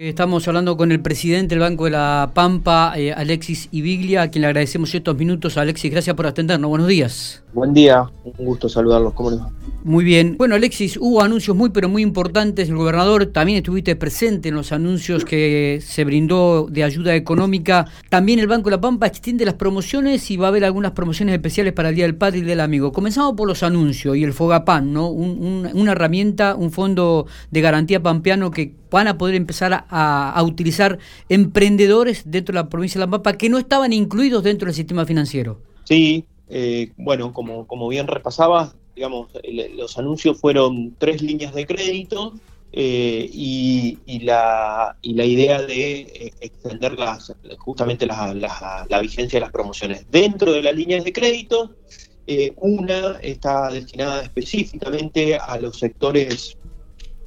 Estamos hablando con el presidente del Banco de la Pampa, eh, Alexis Ibiglia, a quien le agradecemos estos minutos. Alexis, gracias por atendernos. Buenos días. Buen día, un gusto saludarlos. ¿Cómo les va? Muy bien. Bueno, Alexis, hubo anuncios muy, pero muy importantes. El gobernador también estuviste presente en los anuncios que se brindó de ayuda económica. También el Banco de la Pampa extiende las promociones y va a haber algunas promociones especiales para el Día del Padre y del Amigo. Comenzamos por los anuncios y el Fogapan, ¿no? una herramienta, un fondo de garantía pampeano que van a poder empezar a, utilizar emprendedores dentro de la provincia de La Pampa que no estaban incluidos dentro del sistema financiero. Sí, eh, bueno, como, como bien repasaba, digamos, los anuncios fueron tres líneas de crédito eh, y, la, idea de eh, extender las, justamente la, vigencia de las promociones. Dentro de las líneas de crédito, una está destinada específicamente a los sectores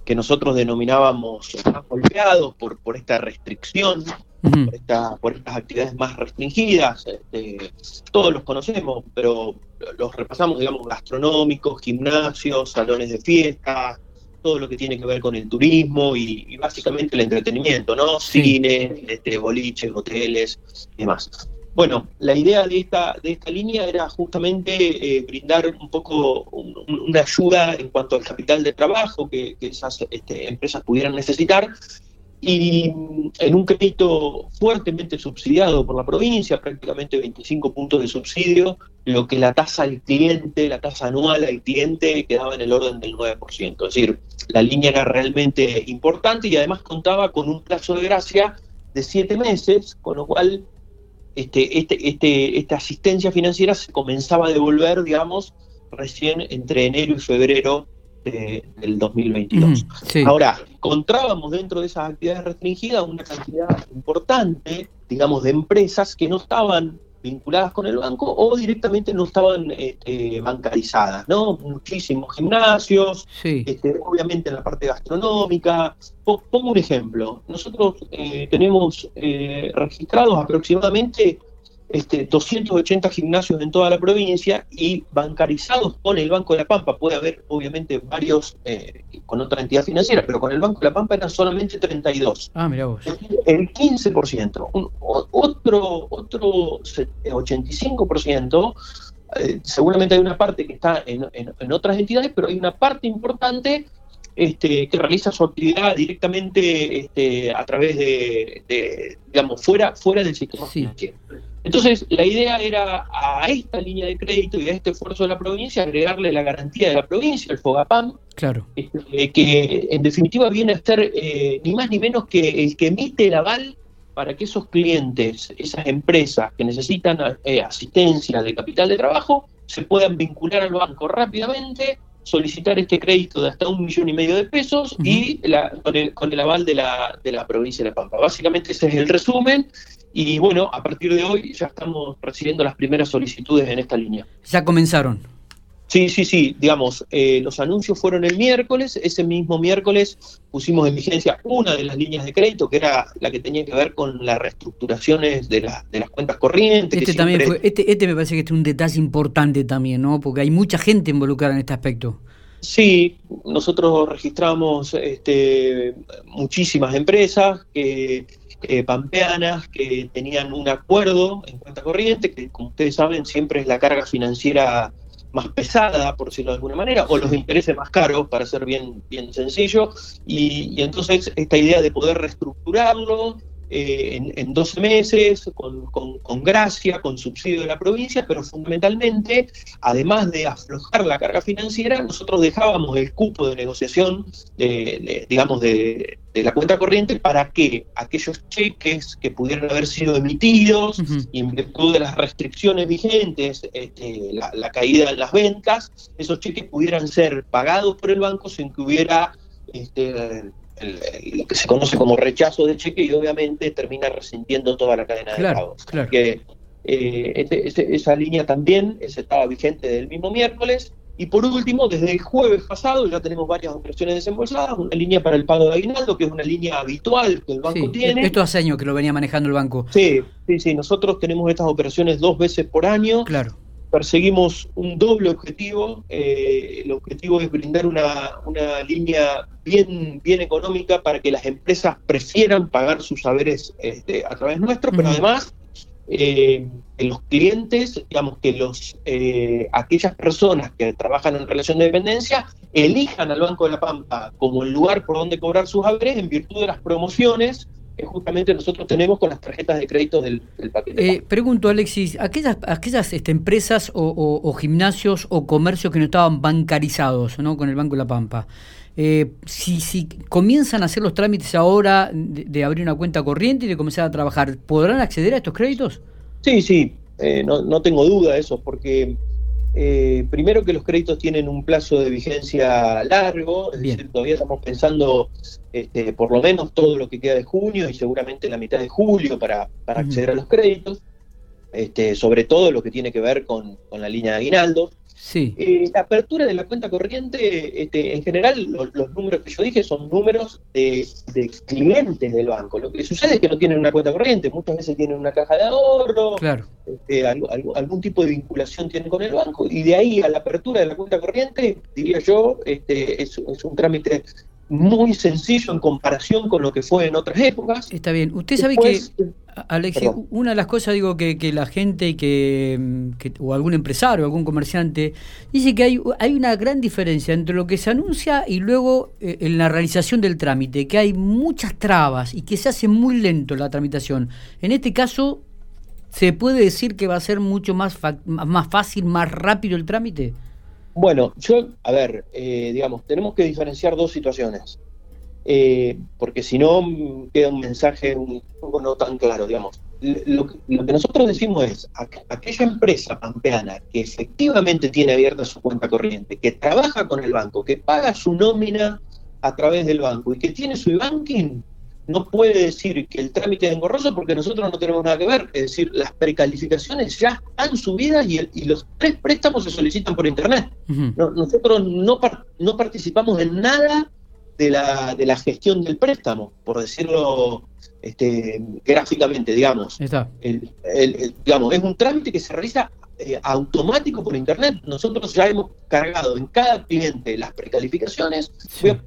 que nosotros denominábamos más golpeados por, por esta restricción, por, esta, por estas actividades más restringidas. Este, todos los conocemos, pero los repasamos, digamos, gastronómicos, gimnasios, salones de fiesta, todo lo que tiene que ver con el turismo y, básicamente el entretenimiento, ¿no? Cine, este, boliches, hoteles y demás. Bueno, la idea de esta, de esta línea era justamente eh, brindar un poco una ayuda en cuanto al capital de trabajo que, esas este, empresas pudieran necesitar y en un crédito fuertemente subsidiado por la provincia, prácticamente 25 puntos de subsidio, lo que la tasa al cliente, la tasa anual al cliente quedaba en el orden del 9%. Es decir, la línea era realmente importante y además contaba con un plazo de gracia de siete meses, con lo cual este, este, este, esta asistencia financiera se comenzaba a devolver, digamos, recién entre enero y febrero del 2022. Ahora, encontrábamos dentro de esas actividades restringidas una cantidad importante, digamos, de empresas que no estaban vinculadas con el banco o directamente no estaban este, bancarizadas, ¿no? Muchísimos gimnasios, este, obviamente en la parte gastronómica. Pongo un ejemplo. Nosotros eh, tenemos eh, registrados aproximadamente este, 280 gimnasios en toda la provincia y bancarizados con el Banco de la Pampa. Puede haber, obviamente, varios eh, con otra entidad financiera, pero con el Banco de la Pampa eran solamente 32. Ah, mira vos. El 15%. otro, otro 85%. Eh, seguramente hay una parte que está en, otras entidades, pero hay una parte importante este, que realiza su actividad directamente este, a través de, digamos, fuera, fuera del sistema financiero. Entonces, la idea era a esta línea de crédito y a este esfuerzo de la provincia agregarle la garantía de la provincia, el FOGAPAM, claro. Este, que en definitiva viene a ser eh, ni más ni menos que el que emite el aval para que esos clientes, esas empresas que necesitan eh, asistencia de capital de trabajo, se puedan vincular al banco rápidamente, solicitar este crédito de hasta un millón y medio de pesos y con, el, con el aval de la, de la provincia de La Pampa. Básicamente ese es el resumen y bueno, a partir de hoy ya estamos recibiendo las primeras solicitudes en esta línea. Ya comenzaron. Sí, sí, sí, digamos, eh, los anuncios fueron el miércoles, ese mismo miércoles pusimos en vigencia una de las líneas de crédito, que era la que tenía que ver con las reestructuraciones de, de las cuentas corrientes. Este, también este, este me parece que es un detalle importante también, ¿no? Porque hay mucha gente involucrada en este aspecto. Sí, nosotros registramos este, muchísimas empresas que eh, pampeanas que tenían un acuerdo en cuenta corriente, que como ustedes saben siempre es la carga financiera más pesada, por decirlo de alguna manera, o los intereses más caros, para ser bien, bien sencillo, y, y entonces esta idea de poder reestructurarlo, eh, en, 12 meses, con, gracia, con subsidio de la provincia, pero fundamentalmente, además de aflojar la carga financiera, nosotros dejábamos el cupo de negociación, de, digamos, de, la cuenta corriente para que aquellos cheques que pudieran haber sido emitidos y en virtud de las restricciones vigentes, este, la, caída en las ventas, esos cheques pudieran ser pagados por el banco sin que hubiera este, lo que se conoce como rechazo de cheque y obviamente termina resintiendo toda la cadena de pagos. Que, eh, este, este, esa línea también estaba vigente del mismo miércoles. Y por último, desde el jueves pasado ya tenemos varias operaciones desembolsadas, una línea para el pago de aguinaldo, que es una línea habitual que el banco tiene. Esto hace años que lo venía manejando el banco. Sí, sí, sí, nosotros tenemos estas operaciones dos veces por año. Claro. Perseguimos un doble objetivo. Eh, el objetivo es brindar una, línea bien, bien económica para que las empresas prefieran pagar sus saberes este, a través nuestro, pero además eh, los clientes, digamos que los eh, aquellas personas que trabajan en relación de dependencia elijan al Banco de la Pampa como el lugar por donde cobrar sus haberes en virtud de las promociones que justamente nosotros tenemos con las tarjetas de crédito del, paquete. Eh, pregunto, Alexis, aquellas, aquellas este, empresas o, gimnasios o comercios que no estaban bancarizados ¿no? con el Banco de la Pampa, eh, si, si comienzan a hacer los trámites ahora de, abrir una cuenta corriente y de comenzar a trabajar, ¿podrán acceder a estos créditos? Sí, sí, eh, no, no tengo duda de eso, porque eh, primero que los créditos tienen un plazo de vigencia largo, es decir, todavía estamos pensando este, por lo menos todo lo que queda de junio y seguramente la mitad de julio para, para acceder a los créditos, este, sobre todo lo que tiene que ver con, con la línea de aguinaldo. Sí. Eh, la apertura de la cuenta corriente, este, en general, los números que yo dije son números de, clientes del banco. Lo que sucede es que no tienen una cuenta corriente, muchas veces tienen una caja de ahorro, claro. este, algún tipo de vinculación tienen con el banco, y de ahí a la apertura de la cuenta corriente, diría yo, este, es, es un trámite muy sencillo en comparación con lo que fue en otras épocas. Está bien. Usted sabe que, Alexis, una de las cosas, digo, que, que la gente que, o algún empresario, algún comerciante, dice que hay, hay una gran diferencia entre lo que se anuncia y luego eh, en la realización del trámite, que hay muchas trabas y que se hace muy lento la tramitación. En este caso, ¿se puede decir que va a ser mucho más, más fácil, más rápido el trámite? Bueno, yo, a ver, eh, digamos, tenemos que diferenciar dos situaciones, eh, porque si no queda un mensaje un poco no tan claro, digamos. Lo que, nosotros decimos es, aquella empresa pampeana que efectivamente tiene abierta su cuenta corriente, que trabaja con el banco, que paga su nómina a través del banco y que tiene su banking, no puede decir que el trámite es engorroso porque nosotros no tenemos nada que ver. Es decir, las precalificaciones ya están subidas y, y los tres préstamos se solicitan por Internet. nosotros no, no participamos en nada de la, de la gestión del préstamo, por decirlo este, gráficamente, digamos. digamos. Es un trámite que se realiza eh, automático por Internet. Nosotros ya hemos cargado en cada cliente las precalificaciones.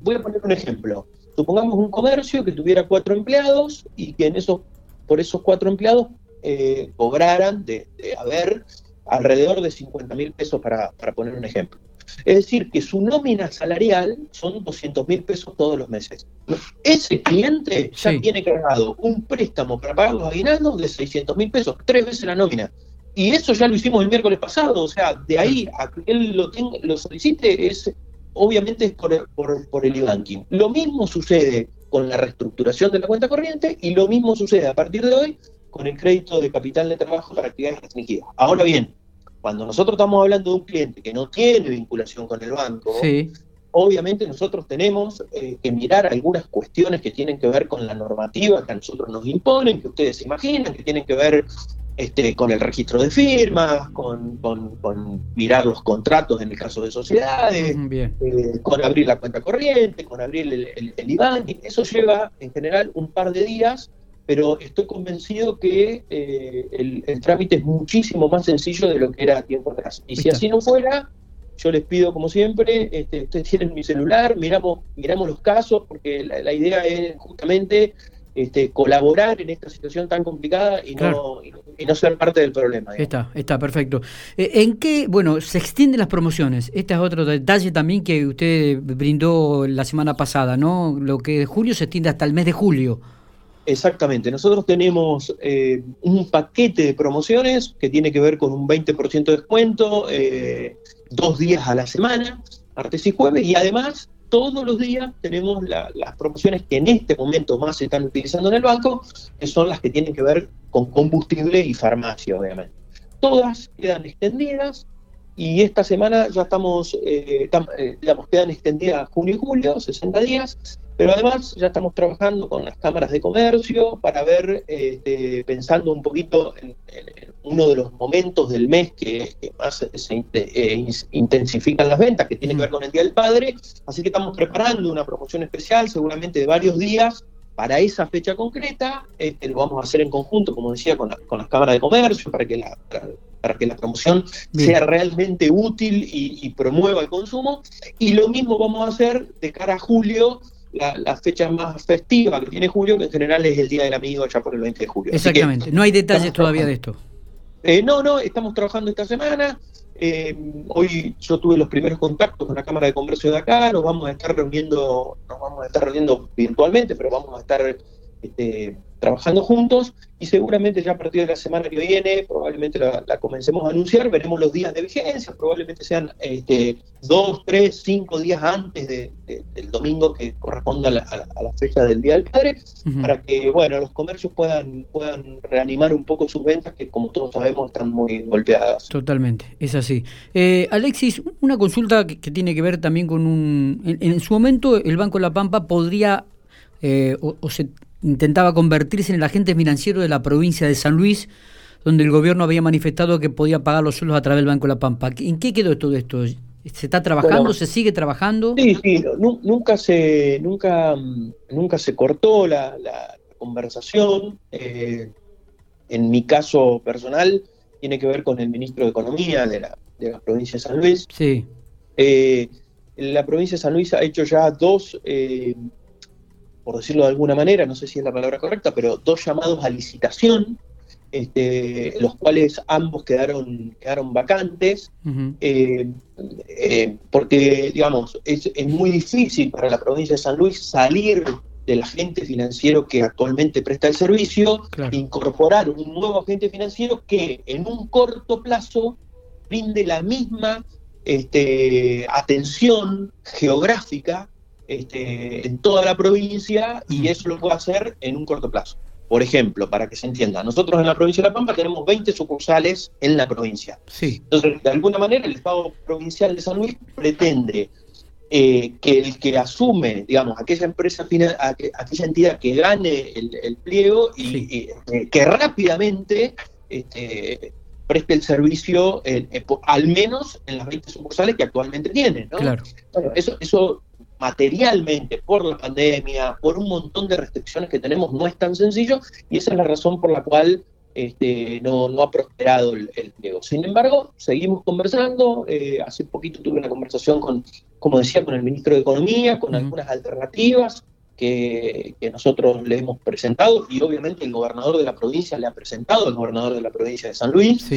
voy a poner un ejemplo. Supongamos un comercio que tuviera cuatro empleados y que en esos, por esos cuatro empleados eh, cobraran de, haber alrededor de 50 mil pesos para, poner un ejemplo. Es decir, que su nómina salarial son 200 mil pesos todos los meses. Ese cliente ya tiene cargado un préstamo para pagar los aguinaldos de 600 mil pesos, tres veces la nómina. Y eso ya lo hicimos el miércoles pasado, o sea, de ahí a que él lo, tenga, lo solicite es obviamente es por, el e-banking. Lo mismo sucede con la reestructuración de la cuenta corriente y lo mismo sucede a partir de hoy con el crédito de capital de trabajo para actividades restringidas. Ahora bien, cuando nosotros estamos hablando de un cliente que no tiene vinculación con el banco, obviamente nosotros tenemos eh, que mirar algunas cuestiones que tienen que ver con la normativa que a nosotros nos imponen, que ustedes se imaginan, que tienen que ver este, con el registro de firmas, con, mirar los contratos en el caso de sociedades, eh, con abrir la cuenta corriente, con abrir el, el, IBAN. Eso lleva en general un par de días, pero estoy convencido que eh, el, trámite es muchísimo más sencillo de lo que era tiempo atrás. Y si así no fuera, yo les pido, como siempre, este, ustedes tienen mi celular, miramos, miramos los casos, porque la idea es justamente este, colaborar en esta situación tan complicada y, no, y, no, ser parte del problema. Está, está, perfecto. Eh, ¿En qué, bueno, se extienden las promociones? Este es otro detalle también que usted brindó la semana pasada, ¿no? Lo que de julio se extiende hasta el mes de julio. Exactamente, nosotros tenemos eh, un paquete de promociones que tiene que ver con un 20% de descuento, eh, dos días a la semana, martes y jueves, y además todos los días tenemos las promociones que en este momento más se están utilizando en el banco, que son las que tienen que ver con combustible y farmacia, obviamente. Todas quedan extendidas y esta semana ya estamos, eh, eh, digamos, quedan extendidas junio y julio, 60 días, pero además ya estamos trabajando con las cámaras de comercio para ver, este, pensando un poquito en, uno de los momentos del mes que, más se eh, intensifican las ventas, que tiene que ver con el Día del Padre. Así que estamos preparando una promoción especial, seguramente de varios días, para esa fecha concreta. Este, lo vamos a hacer en conjunto, como decía, con, las cámaras de comercio, para que la, para que la promoción sea realmente útil y, promueva el consumo. Y lo mismo vamos a hacer de cara a julio, la, fecha más festiva que tiene julio, que en general es el Día del Amigo, ya por el 20 de julio. Exactamente, no hay detalles todavía de esto. Eh, no, no, estamos trabajando esta semana. Eh, hoy yo tuve los primeros contactos con la Cámara de Comercio de acá, nos vamos a estar reuniendo, nos vamos a estar reuniendo virtualmente, pero vamos a estar este, trabajando juntos y seguramente ya a partir de la semana que viene probablemente la, comencemos a anunciar, veremos los días de vigencia, probablemente sean este, dos, tres, cinco días antes del domingo que corresponda a la, fecha del Día del Padre, para que bueno los comercios puedan, puedan reanimar un poco sus ventas que como todos sabemos están muy golpeadas. Totalmente, es así. Eh, Alexis, una consulta que, tiene que ver también con un... En, su momento el Banco de la Pampa podría eh, o, se intentaba convertirse en el agente financiero de la provincia de San Luis, donde el gobierno había manifestado que podía pagar los sueldos a través del Banco de la Pampa. ¿En qué quedó todo esto? ¿Se está trabajando? ¿Se sigue trabajando? Sí, sí, nunca se, nunca, nunca se cortó la, conversación. Eh, en mi caso personal, tiene que ver con el ministro de Economía de la, de la provincia de San Luis. Sí. Eh, la provincia de San Luis ha hecho ya dos eh, por decirlo de alguna manera, no sé si es la palabra correcta, pero dos llamados a licitación, este, los cuales ambos quedaron, quedaron vacantes, eh, eh, porque, digamos, es, muy difícil para la provincia de San Luis salir del agente financiero que actualmente presta el servicio, incorporar un nuevo agente financiero que en un corto plazo brinde la misma este, atención geográfica este, en toda la provincia y eso lo puede hacer en un corto plazo. Por ejemplo, para que se entienda, nosotros en la provincia de La Pampa tenemos 20 sucursales en la provincia. Sí. Entonces, de alguna manera, el Estado provincial de San Luis pretende eh, que el que asume, digamos, aquella empresa, aquella entidad que gane el, pliego y, eh, que rápidamente este, preste el servicio, eh, al menos en las 20 sucursales que actualmente tiene. ¿no? Claro. eso, eso materialmente por la pandemia, por un montón de restricciones que tenemos, no es tan sencillo y esa es la razón por la cual este, no, no ha prosperado el, pliego. Sin embargo, seguimos conversando. Eh, hace poquito tuve una conversación con, como decía, con el ministro de Economía, con algunas alternativas que, nosotros le hemos presentado y obviamente el gobernador de la provincia le ha presentado al gobernador de la provincia de San Luis,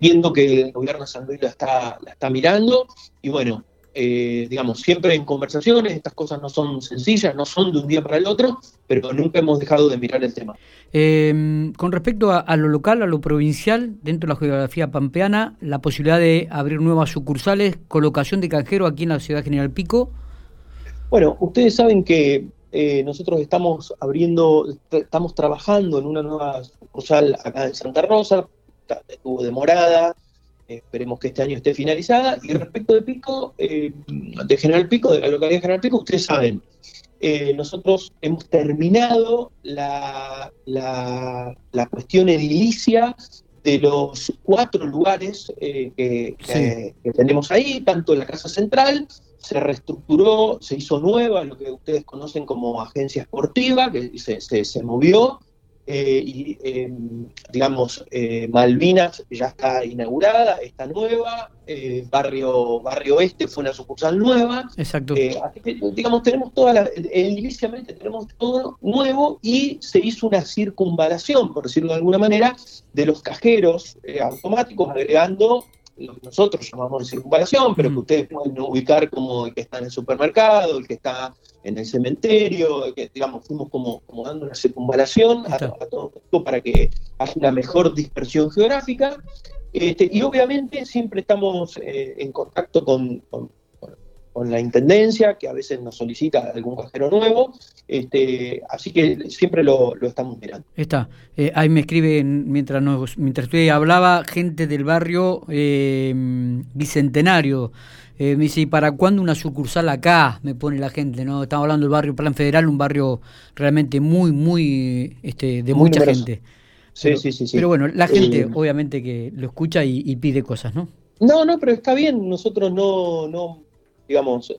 viendo que el gobierno de San Luis la está, la está mirando y bueno, eh, digamos, siempre en conversaciones, estas cosas no son sencillas, no son de un día para el otro, pero nunca hemos dejado de mirar el tema. Em, con respecto a, lo local, a lo provincial, dentro de la geografía pampeana, la posibilidad de abrir nuevas sucursales, colocación de canjero aquí en la ciudad General Pico. Bueno, ustedes saben que eh, nosotros estamos abriendo, estamos trabajando en una nueva sucursal acá en Santa Rosa, estuvo demorada, esperemos que este año esté finalizada. Y respecto de Pico, eh, de General Pico, de la localidad de General Pico, ustedes saben, eh, nosotros hemos terminado la, la, cuestión edilicia de los cuatro lugares eh, que, tenemos ahí, tanto la Casa Central, se reestructuró, se hizo nueva, lo que ustedes conocen como agencia esportiva, que se, se, se movió, eh, y em, digamos, eh, Malvinas ya está inaugurada, está nueva, eh, barrio, barrio Este fue una sucursal nueva. Exacto. así que, digamos, tenemos toda la, inicialmente tenemos todo nuevo y se hizo una circunvalación, por decirlo de alguna manera, de los cajeros automáticos, agregando lo que nosotros llamamos circunvalación, pero que ustedes pueden ubicar como el que está en el supermercado, el que está en el cementerio, que digamos, fuimos como, como dando una circunvalación a, todo esto para que haya una mejor dispersión geográfica. Este, y obviamente siempre estamos eh, en contacto con, con, la intendencia, que a veces nos solicita algún cajero nuevo, este, así que siempre lo, estamos mirando. Está. Eh, ahí me escriben, mientras, nos, mientras usted hablaba, gente del barrio eh, Bicentenario. Eh, me dice, ¿y para cuándo una sucursal acá? Me pone la gente, ¿no? Estamos hablando del barrio Plan Federal, un barrio realmente muy, muy, este, de mucha gente. Sí, sí, sí, sí. Pero bueno, la gente obviamente que lo escucha y, pide cosas, ¿no? No, no, pero está bien. Nosotros no, no digamos,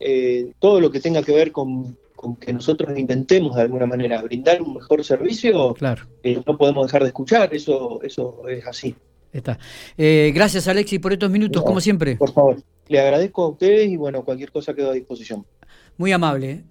todo lo que tenga que ver con con que nosotros intentemos de alguna manera brindar un mejor servicio, claro. no podemos dejar de escuchar, eso, eso es así. Está. Eh, gracias Alexis por estos minutos, como siempre. Por favor, le agradezco a ustedes y bueno, cualquier cosa quedo a disposición. Muy amable.